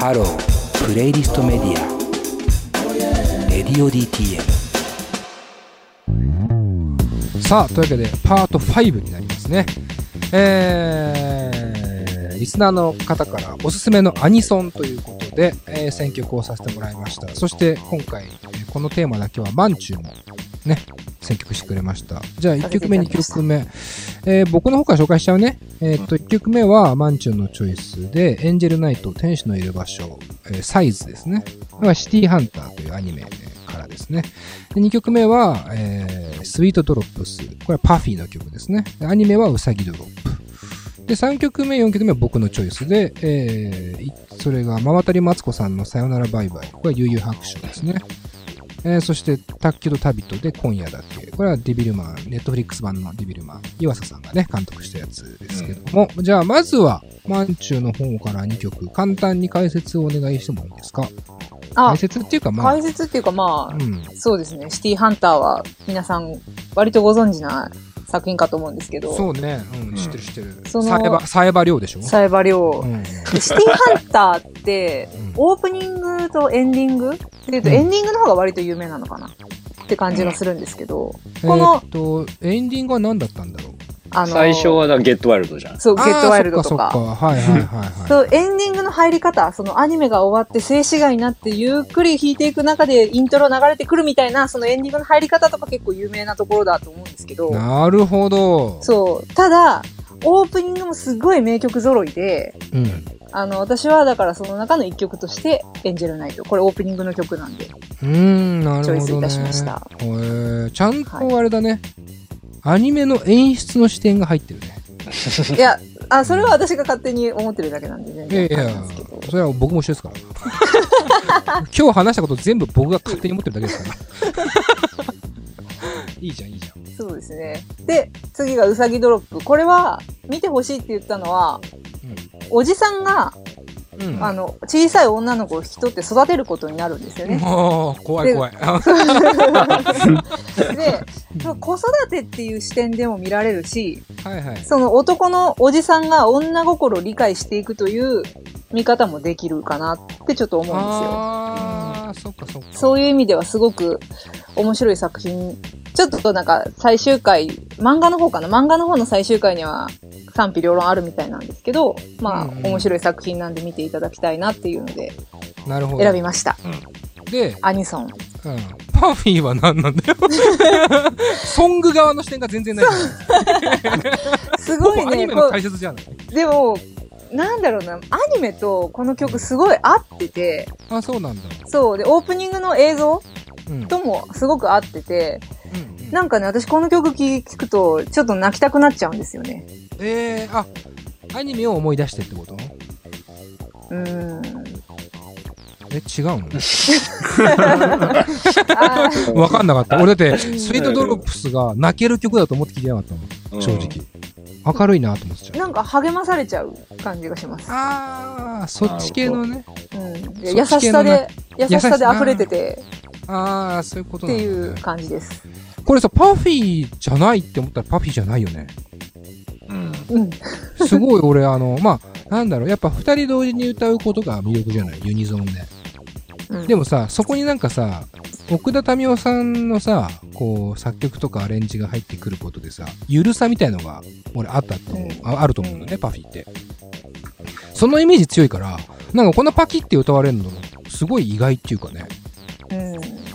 Hello playlist media radio DTM さあ、というわけで、パート5になりますね。えー、リスナーの方からおすすめのアニソンということで、えー選曲をさせてもらいました。そして、今回、このテーマだけは、マンチューもね、選曲してくれました。じゃあ、1曲目、2曲目。えー僕の方から紹介しちゃうね。えーっと、1曲目は、マンチューのチョイスで、 Angel Night、天使のいる場所、えーサイズですね。これはシティハンターというアニメからですね。で2曲目は、えースイートドロップス。これはパフィーの曲ですね。でアニメはウサギドロップ。で、3曲目、4曲目は僕のチョイスで、えーいそれが、まわたりまつこさんのさよならバイバイ。これは悠々白書ですね。えーそして、卓球と旅とで今夜だけ。これはデビルマン、ネットフリックス版のデビルマン、岩佐さんがね、監督したやつですけども。じゃあ、まずは、マンチューの方から2曲、簡単に解説をお願いしてもいいですか？あ解、説っていうか、まあ、解説っていうかまあ、うん。そうですね。シティハンターは皆さん割とご存知な作品かと思うんですけど、そうね、うん、知ってる知ってる。そのサエバ、サエバ量でしょ？サイバリョウ。うん。でシティハンターって、うん。オープニングとエンディング？っていうと、うん。エンディングの方が割と有名なのかな？って感じがするんですけど、えこのーっと、エンディングは何だったんだろう？あの、最初はだゲットワイルドじゃん。そう、ゲットワイルドとか。そっかそっか。はいはいはいはい。そう、エンディングの入り方、そのアニメが終わって静止画になってゆっくり弾いていく中でイントロ流れてくるみたいな、そのエンディングの入り方とか結構有名なところだと思うんですけど、なるほど。そう、ただ、オープニングもすごい名曲揃いで、うん。あの、私はだからその中の一曲として、エンジェルナイト。これオープニングの曲なんで。うーん、なるほど、ね。チョイスいたしましたへーちゃんとあれだね、アニメの演出の視点が入ってるね。いや、あ、それは私が勝手に思ってるだけなんで、全いやい然。や。それは僕も一緒ですから。今日話したこと全部僕が勝手に思ってるだけですから。いいじゃん、いいじゃん。そうですね。で、次がうさぎドロップ。これは、見てほしいって言ったのは、おじさんが、あの、小さい女の子を引き取って育てることになるんですよね。怖い怖い。で、子育てっていう視点でも見られるし、はいはい。その男のおじさんが女心を理解していくという見方もできるかなってちょっと思うんですよ。ああ、そっかそっか。そういう意味ではすごく面白い作品。ちょっとなんか最終回、漫画の方かな？漫画の方の最終回には賛否両論あるみたいなんですけど、まあ、うんうん面白い作品なんで見ていただきたいなっていうのでなるほど。選びました。で、アニソン。うん、パフィーは何なんだよ。ソング側の視点が全然ないじゃん。すごいね、アニメのこ解説じゃない。うでも、なんだろうな、アニメとこの曲すごい合ってて、あ、そうなんだ。そう、で、オープニングの映像うん。ともすごく合ってて、うんうんなんかね、私この曲聴くと、ちょっと泣きたくなっちゃうんですよね。えー、あ、アニメを思い出してってこと？うーん。え、違うの？わかんなかった。俺だって、スイートドロップスが泣ける曲だと思って聞いてなかったの。正直。明るいなと思ってた。なんか励まされちゃう感じがします。あー、そっち系のね。うん。優しさで、優しさで溢れててあー、そういうことってなんだ、ね。いう感じです。これさ、パフィーじゃないって思ったらパフィーじゃないよね。うん。うん。すごい俺、あの、まあ、なんだろう、やっぱ二人同時に歌うことが魅力じゃない？ユニゾンで。うんでもさ、そこになんかさ、奥田民生さんのさ、こう、作曲とかアレンジが入ってくることでさ、ゆるさみたいのが、俺あったと思う、うんああると思うのね、パフィーって。そのイメージ強いから、なんかこのパキって歌われるの、すごい意外っていうかね、うん。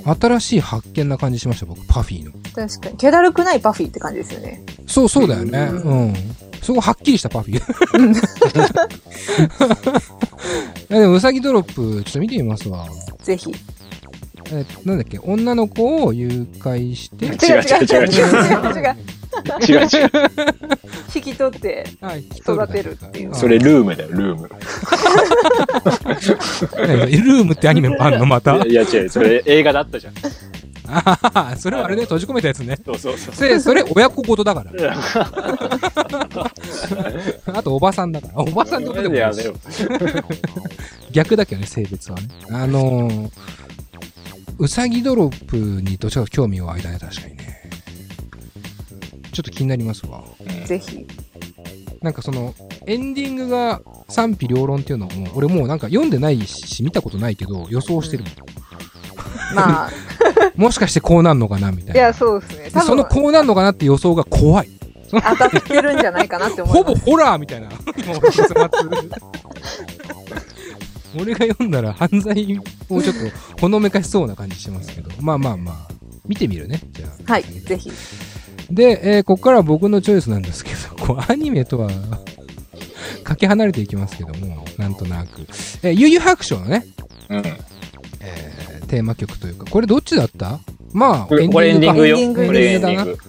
新しい発見な感じしました、僕、パフィーの。確かに。気だるくないパフィーって感じですよね。そう、そうだよね。ううん。すごいはっきりしたパフィー。でも、うさぎドロップ、ちょっと見てみますわ。ぜひ。えなんだっけ、女の子を誘拐して、違う違う違う違う違う違う。違う違う。引き取って、はい、育てるっていうそれルームだよ、ルーム。何 ルームってアニメもあんのまた？いや違う、それ映画だったじゃん。あははそれはあれで閉じ込めたやつね。そうそうそう。それ、それ親子事だから。あとおばさんだから。おばさんってことでもない。逆だけどね、性別はね。あのー、うさぎドロップにどちらかと興味を湧いたね、確かにね。ちょっと気になりますわ。ぜひ。なんかその、エンディングが賛否両論っていうのも、俺もうなんか読んでないし、見たことないけど、予想してるもん。まあ、もしかしてこうなんのかなみたいな。いや、そうですね。そのこうなんのかなって予想が怖い。当たってるんじゃないかなって思います。ほぼホラーみたいな。俺が読んだら犯罪をちょっとほのめかしそうな感じしますけど。まあまあまあ。見てみるね。じゃあ。はい、ぜひ。で、えーここからは僕のチョイスなんですけど、こうアニメとは かけ離れていきますけども、なんとなく。えー、悠々白書のね、うん。えーテーマ曲というか、これどっちだった？まあ、これこれエンディングよ。エンディングこれエンディングィング。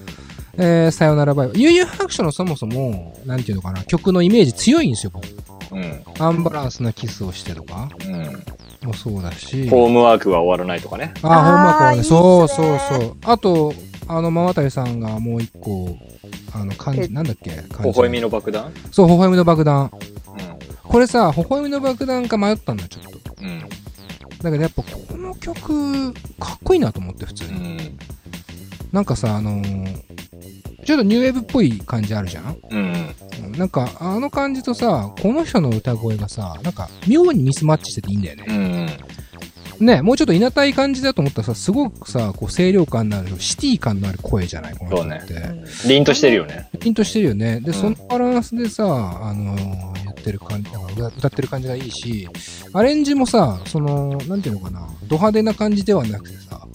えーさよならバイバイ。悠々白書のそもそも、なんていうのかな、曲のイメージ強いんですよ、僕。うん。アンバランスなキスをしてとかうん。もそうだし。ホームワークは終わらないとかね。あ、ホームワークはねそうそうそう。あと、あの、ママタリさんがもう一個、あの、漢え字、なんだっけ？微笑みの爆弾？そう、微笑みの爆弾。うこれさ、微笑みの爆弾か迷ったんだ、ちょっと。ん。うん。だけどやっぱこの曲、かっこいいなと思って、普通うに。ん。なんかさ、あのーちょっとニューウェーブっぽい感じあるじゃん？うん。うんなんか、あの感じとさ、この人の歌声がさ、なんか、妙にミスマッチしてていいんだよね。うん。ね、もうちょっといなたい感じだと思ったらさ、すごくさ、こう、清涼感のある、シティ感のある声じゃない？この人って。凛としてるよね。ピンとしてるよね。で、んそのバランスでさ、あのー言ってる感じ、歌ってる感じがいいし、アレンジもさ、その、なんていうのかな、ド派手な感じではなくてさ、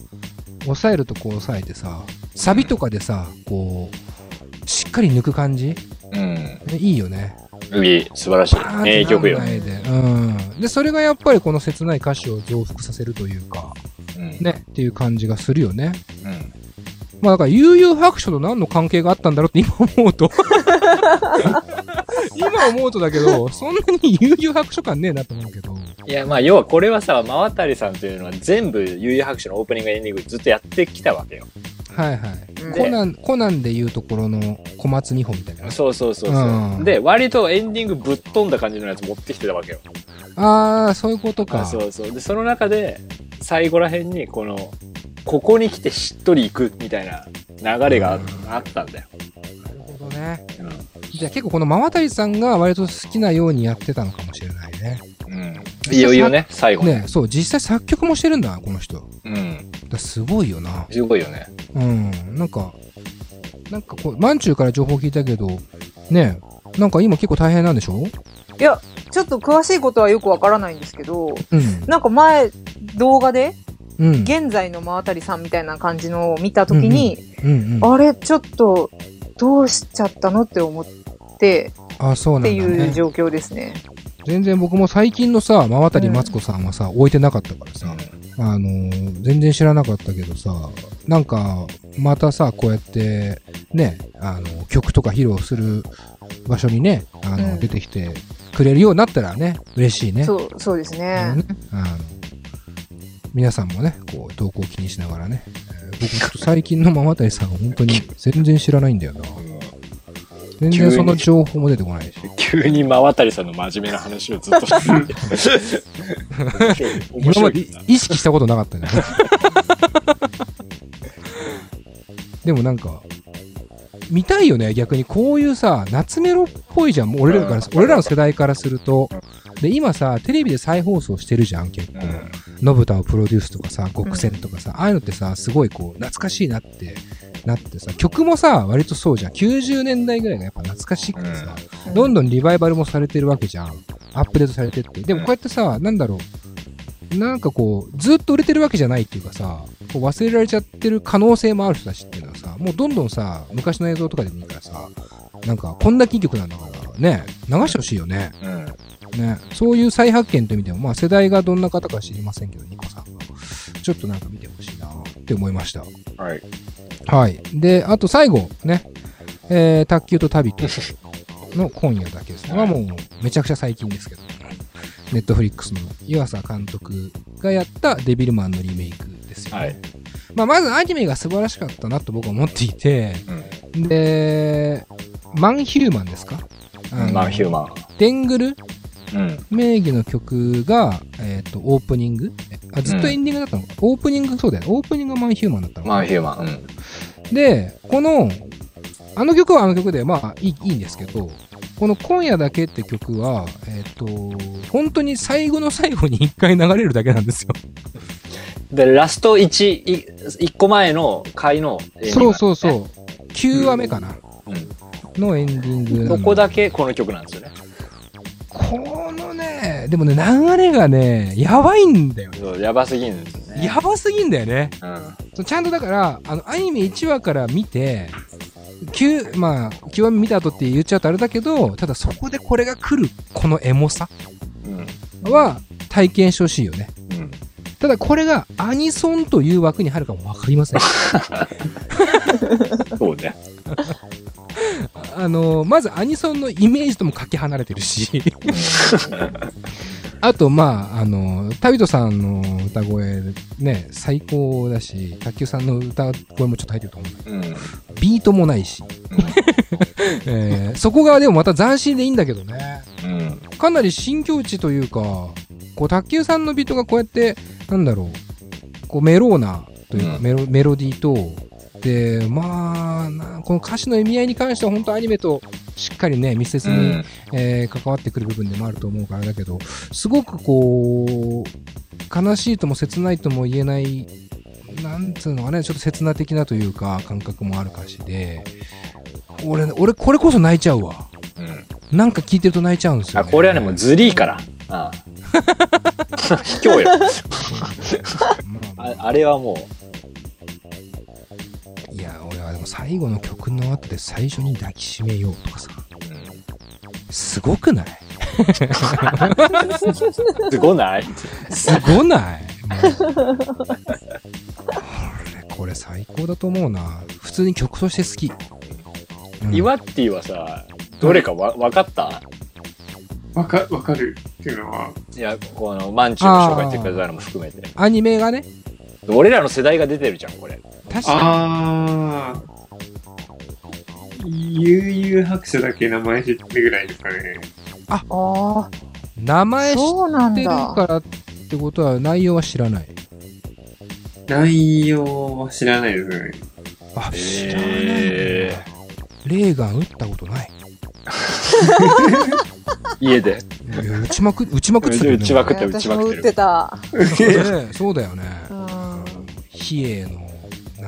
抑えるとこう抑えてさ、サビとかでさ、こう、しっかり抜く感じ？うん。ねいいよね。いい、素晴らしい。名曲よ。うん。で、それがやっぱりこの切ない歌詞を増幅させるというか、うん。ね、っていう感じがするよね。うん。まあだから、悠々白書と何の関係があったんだろうって今思うと。今思うとだけど、そんなに悠々白書感ねえなと思うけど。いや、まあ、要はこれはさ、真渡さんというのは全部、悠々白書のオープニング、エンディングずっとやってきたわけよ。はいはい。うんコナン、コナンでいうところの小松二本みたいな。そうそうそうそうう。んで、割とエンディングぶっ飛んだ感じのやつ持ってきてたわけよ。ああ、そういうことか。あそうそう。で、その中で、最後らへんに、この、ここに来てしっとり行くみたいな流れがああったんだよ。なるほどね。うん。じゃあ結構この真渡さんが割と好きなようにやってたのかもしれないね。うん。いよいよね、最後。ね、そう、実際作曲もしてるんだ、この人。うん。らすごいよな。すごいよね。うん。なんか、なんかこう、マンチューから情報聞いたけど、ね、なんか今結構大変なんでしょ？いや、ちょっと詳しいことはよくわからないんですけど、うん。なんか前、動画で、うん。現在の真渡さんみたいな感じのを見たときに、うんうん。あれ、ちょっと、どうしちゃったのって思って、あ、そうってなんだ、ね。いう状況ですね。全然僕も最近のさ、真渡マツコさんはさ、置いてなかったからさ、あのー全然知らなかったけどさ、なんか、またさ、こうやって、ね、あの、曲とか披露する場所にね、あの、うん出てきてくれるようになったらね、嬉しいね。そう、そうですね。ねあの皆さんもね、こう、投稿を気にしながらね、えー僕最近のママタリさんは本当に全然知らないんだよな。全然その情報も出てこないし。急に真渡さんの真面目な話をずっと して今まで。意識したことなかったね。でもなんか、見たいよね、逆に。こういうさ、夏メロっぽいじゃん。もう俺らから、うん俺らの世代からすると。で、今さ、テレビで再放送してるじゃん、結構。うんのぶたをプロデュースとかさ、極戦とかさ、ああいうのってさ、すごいこう、懐かしいなってなってさ、曲もさ、割とそうじゃん。90年代ぐらいがやっぱ懐かしくてさ、うんどんどんリバイバルもされてるわけじゃん。アップデートされてって。でもこうやってさ、なんだろう。なんかこう、ずっと売れてるわけじゃないっていうかさ、こう忘れられちゃってる可能性もある人たちっていうのはさ、もうどんどんさ、昔の映像とかでもいいからさ、なんかこんな金曲なんだから、ね、流してほしいよね。うん。ね、そういう再発見という意味でも、まあ世代がどんな方か知りませんけど、ニコさんが。ちょっとなんか見てほしいなって思いました。はい。はい。で、あと最後、ね、えー、卓球と旅と の今夜だけですね。まあもうめちゃくちゃ最近ですけど、ネットフリックスの湯浅監督がやったデビルマンのリメイクですよね。はい。まあまずアニメが素晴らしかったなと僕は思っていて、うん。で、マンヒューマンですか？あのマンヒューマン。デングルうん。名義の曲が、えっ、と、オープニング？あ、ずっとエンディングだったの？か、オープニング、そうだよね。オープニングがマンヒューマンだったのかマンヒューマン。うん。で、この、あの曲はあの曲で、まあいいいいんですけど、この今夜だけって曲は、えっ、と、本当に最後の最後に一回流れるだけなんですよ。で、ラスト1、い一個前の回のエンディングそうそうそう。9話目かな。うん。のエンディングここだけこの曲なんですよね？こでもね、流れがね、やばいんだよね。そうやばすぎるんですよね。やばすぎんだよね。うん。ちゃんとだから、あの、アニメ1話から見て、9、まあ、9話目見た後って言っちゃうとあれだけど、ただそこでこれが来る、このエモさうん。は体験してほしいよね。うん。ただこれがアニソンという枠に入るかもわかりません。そうね。あの、まずアニソンのイメージともかけ離れてるし、あと、まあ、あの、タビトさんの歌声ね、最高だし、卓球さんの歌声もちょっと入ってると思うんだけどうん。ビートもないし、えーそこがでもまた斬新でいいんだけどね。うん。かなり新境地というか、こう、卓球さんのビートがこうやって、なんだろう、こう、メローなというか、うんメロメロディーと、で、まあな、この歌詞の意味合いに関しては本当アニメとしっかりね、密接に、うん。えー関わってくる部分でもあると思うからだけど、すごくこう、悲しいとも切ないとも言えない、なんつうのかね、ちょっと切な的なというか、感覚もある歌詞で、俺、俺、これこそ泣いちゃうわ。うん。なんか聞いてると泣いちゃうんですよ、あ、これはね、もうズリーから。ああ。卑怯よ。まあああれはもいや、俺はでも最後の曲の後で最初に抱きしめようとかさ、すごくない？すごない？すごない？これ、最高だと思うな。普通に曲として好き。うん。イワッティはさ、どれかわ分かった？わか、わかるっていうのは、いや、この、マンチュの紹介してくれたのも含めて。アニメがね、俺らの世代が出てるじゃん、これ。確かあー、悠々白書だけ名前知ってるぐらいですかね。ああ、に名前知そうなんってるだ。からってことは内容は知らない。内容は知らないですね。あ、知らないんだ。レーガン撃ったことない。家で。撃ちまく、撃ちまくってたよね。撃ちまくって私も打ってた。ねそうだよね。うん。比叡の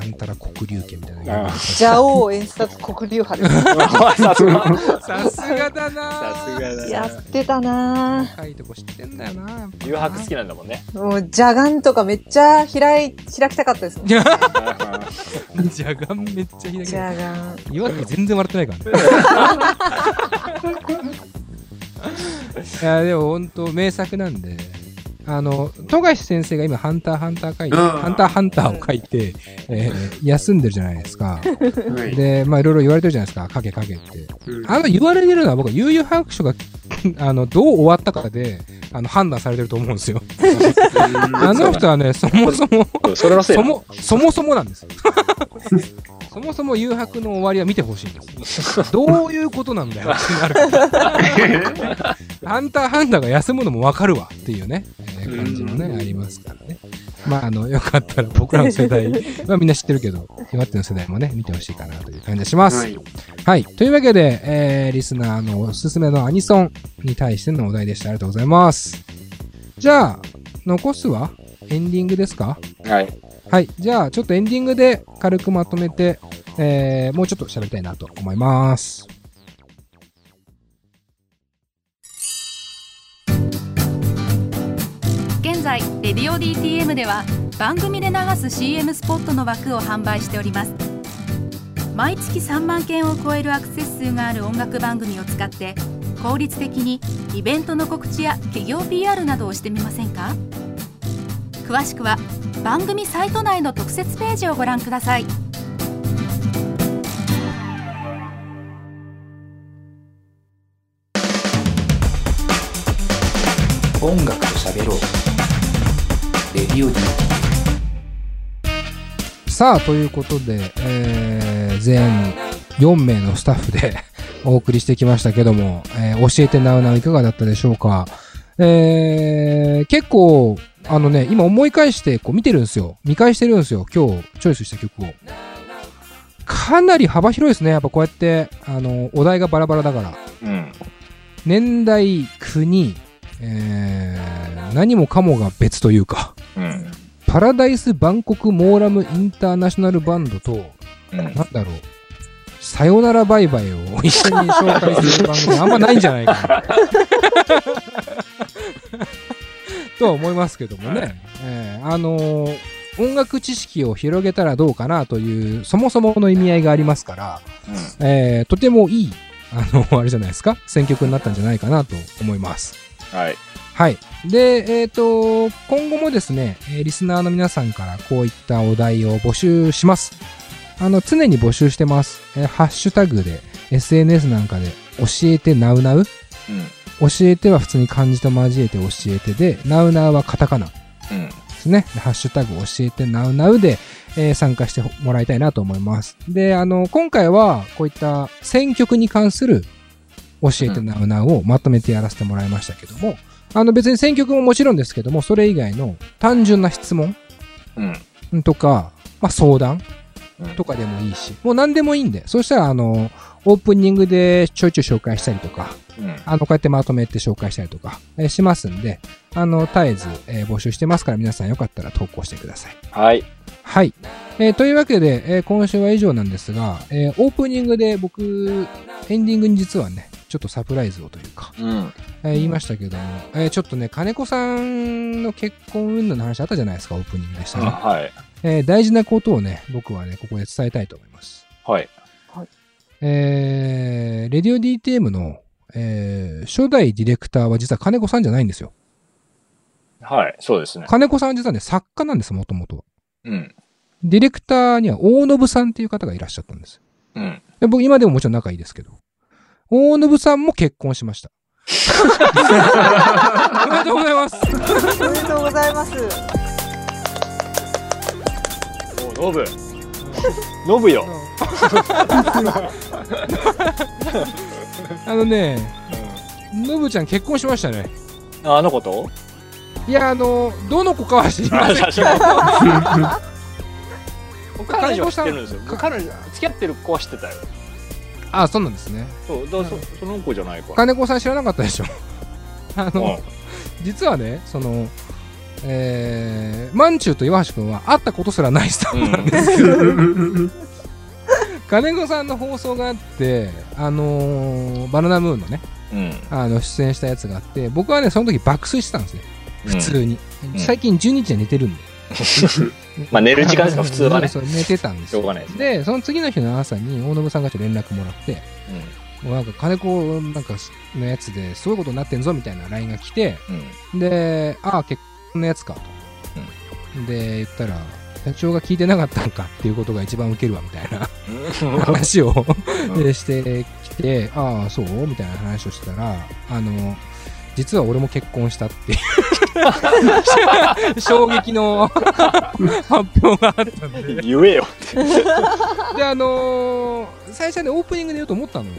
なんたら黒竜家みたいな。あ蛇王演殺黒竜派で さすが。さすがだなさすがだやってたな高いとこ知ってんだよな。誘白好きなんだもんね。もう、邪眼とかめっちゃ開い、開きたかったですもん。じゃがんめっちゃ開き邪眼。岩手全然笑ってないからね。いや、でも本当名作なんで、あの、富樫先生が今、ハンターハンター書いて、うんハンターハンターを書いて、えー休んでるじゃないですか。はい。で、まあいろいろ言われてるじゃないですか、影影って。うんあの言われてるのは僕は悠々白書があのどう終わったかであの判断されてると思うんですよ。あの人はね、そもそも、そそも、そもそもなんですよ。そもそも誘白の終わりは見てほしいんです。どういうことなんだよ ってなる。ハンターハンターが休むのもわかるわっていうね、えー感じもね、ありますからね。まあ、あの、よかったら僕らの世代はみんな知ってるけど、岩手の世代もね、見てほしいかなという感じがします。はい。はい。というわけで、えー、リスナーのおすすめのアニソンに対してのお題でした。ありがとうございます。じゃあ、残すはエンディングですか？はい。はい。じゃあ、ちょっとエンディングで軽くまとめて、えー、もうちょっと喋りたいなと思います。現在レディオ DTM では番組で流す CM スポットの枠を販売しております毎月3万件を超えるアクセス数がある音楽番組を使って効率的にイベントの告知や企業 PR などをしてみませんか？詳しくは番組サイト内の特設ページをご覧ください。音楽と喋ろう。レディさあ、ということで、えー、全4名のスタッフで お送りしてきましたけども、えー教えてなうなういかがだったでしょうか？えー、結構、あのね、今思い返してこう見てるんですよ。見返してるんですよ。今日チョイスした曲を。かなり幅広いですね。やっぱこうやって、あの、お題がバラバラだから。うん。年代、国、えー、何もかもが別というか、うん。パラダイス・バンコク・モーラム・インターナショナルバンドと、うん。なんだろう、さよならバイバイを一緒に紹介する番組あんまないんじゃないかな。とは思いますけどもね。えーあのー音楽知識を広げたらどうかなという、そもそもの意味合いがありますから、えーとてもいい、あの、あれじゃないですか、選曲になったんじゃないかなと思います。はい。はい。で、えっ、と、今後もですね、えーリスナーの皆さんからこういったお題を募集します。あの、常に募集してます。えーハッシュタグで、SNS なんかで、教えてなうなううん。教えては普通に漢字と交えて教えてで、なうなうはカタカナでうん。すね。でハッシュタグ教えてなうなうで、えー参加してもらいたいなと思います。で、あの、今回はこういった選曲に関する教えてなうなうをまとめてやらせてもらいましたけども、あの別に選曲ももちろんですけども、それ以外の単純な質問うん。とか、まあ相談うんとかでもいいし、もう何でもいいんで、そしたらあの、オープニングでちょいちょい紹介したりとか、うん。あの、こうやってまとめて紹介したりとか、えーしますんで、あの、絶えず、えー募集してますから皆さんよかったら投稿してください。はい。はい。えーというわけで、えー今週は以上なんですが、えーオープニングで僕、エンディングに実はね、ちょっとサプライズをというか、うん。えー言いましたけども、えーちょっとね、金子さんの結婚云々の話あったじゃないですか、オープニングでしたね。はい。えー大事なことをね、僕はね、ここで伝えたいと思います。はい。えー、レディオ DTM の、えー初代ディレクターは実は金子さんじゃないんですよ。はい。そうですね。金子さんは実はね、作家なんです、もともとは。うん。ディレクターには大信さんっていう方がいらっしゃったんです。うん。で僕、今でももちろん仲いいですけど。大信さんも結婚しました。おめでとうございます。おめでとうございます。お、ノブ。ノブよ。あのね、のぶちゃん結婚しましたね。ああの子と？いや、あの、どの子かは知りません。彼女 は知ってるんですよ。彼女、付き合ってる子は知ってたよ。あ、そうなんですね。そう、だそその子じゃないか。金子さん知らなかったでしょ。あの、うん実はね、その、えー、まんちゅうと岩橋くんは会ったことすらないスタッフなんですけど、金子さんの放送があって、あのーバナナムーンのね、うん。あの、出演したやつがあって、僕はね、その時爆睡してたんですね。普通に。うん最近12時は寝てるんで。まあ寝る時間ですか普通はねそう 寝てたんですよ。しょうがないですね。で、その次の日の朝に大信さんがちょっと連絡もらって、もうなんか金子なんかのやつですごいことになってんぞみたいな LINE が来て、うん。で、ああ、結婚のやつかと。で、言ったら、社長が聞いてなかったのかっていうことが一番ウケるわみたいなうん。話をしてきて、ああ、そうみたいな話をしてたら、あの、実は俺も結婚したっていう 衝撃の 発表があったんで。言えよ。で、あのー最初はね、オープニングで言おうと思ったのよ。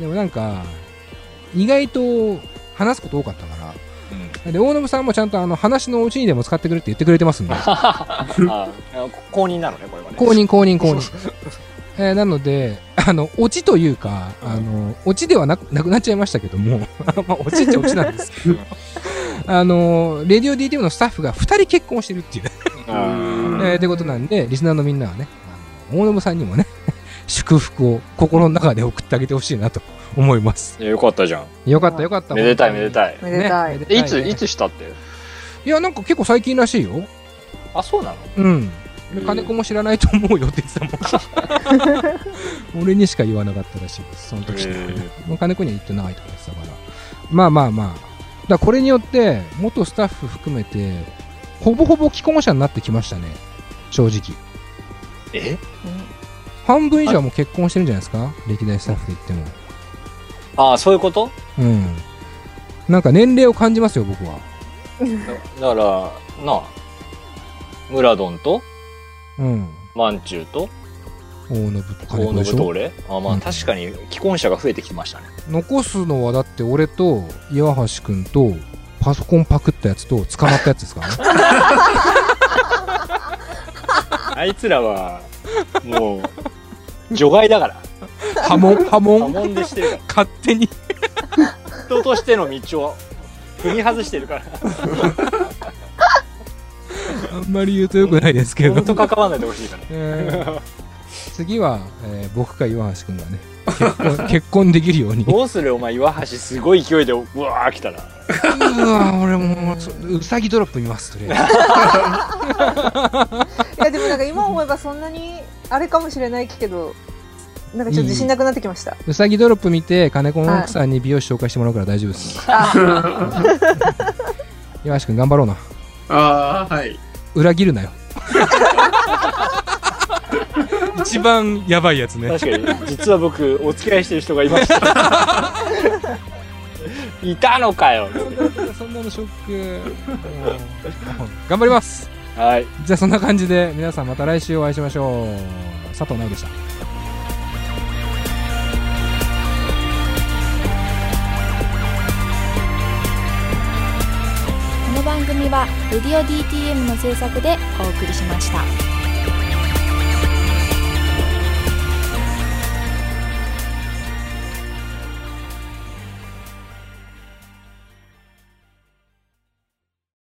でもなんか、意外と話すこと多かったから、で、大信さんもちゃんとあの話のうちにでも使ってくれって言ってくれてますんで、あ公認なのね、これはね。公認公認公認。えーなので、あの、オチというか、あの、オチではなくなくなっちゃいましたけども、まあ、オチっちゃオチなんですけど、あの、レディオ DTM のスタッフが2人結婚してるっていうえーってことなんで、リスナーのみんなはね、大信さんにもね、祝福を心の中で送ってあげてほしいなと思います。ーいやよかったじゃん。よかったよかった。めでたいめでたい。めでたい。ねえいつ、いつしたって？いや、なんか結構最近らしいよ。あ、そうなの？うん。で金子も知らないと思うよって言ってたもん。俺にしか言わなかったらしいです、その時。へもう金子には言ってないとか言ってたから。まあまあまあ。だこれによって、元スタッフ含めて、ほぼほぼ既婚者になってきましたね。正直。え？半分以上はもう結婚してるんじゃないですか？歴代スタッフで言っても。ああ、そういうこと？うん。なんか年齢を感じますよ、僕は。だから、なあ、ムラドンと、うん。マンチュウと、大信と金大子と俺あまあうん確かに既婚者が増えてきましたね。残すのはだって俺と岩橋くんとパソコンパクったやつと捕まったやつですからね。あいつらは、もう、除外だから。波紋、波破紋、門でしてるから。勝手に。人としての道を踏み外してるから。あんまり言うとよくないですけど本。当関わんないでほしいから。えー次は、えー僕か岩橋くんがね、結婚、結婚できるように。どうするお前、岩橋すごい勢いで、うわー来たら。うわ俺もう、そうさぎドロップ見ます、とりあえず。いや、でもなんか今思えばそんなに、あれかもしれないけど、なんかちょっと自信なくなってきました。うさぎドロップ見て、金子の奥さんに美容師紹介してもらうから大丈夫です。岩橋くん頑張ろうな。ああ、はい。裏切るなよ。一番やばいやつね。確かに、実は僕、お付き合いしてる人がいました。いたのかよ。そんなのショック。うん頑張ります。はい。じゃあそんな感じで皆さんまた来週お会いしましょう。佐藤直でした。この番組は「レディオ DTM」の制作でお送りしました。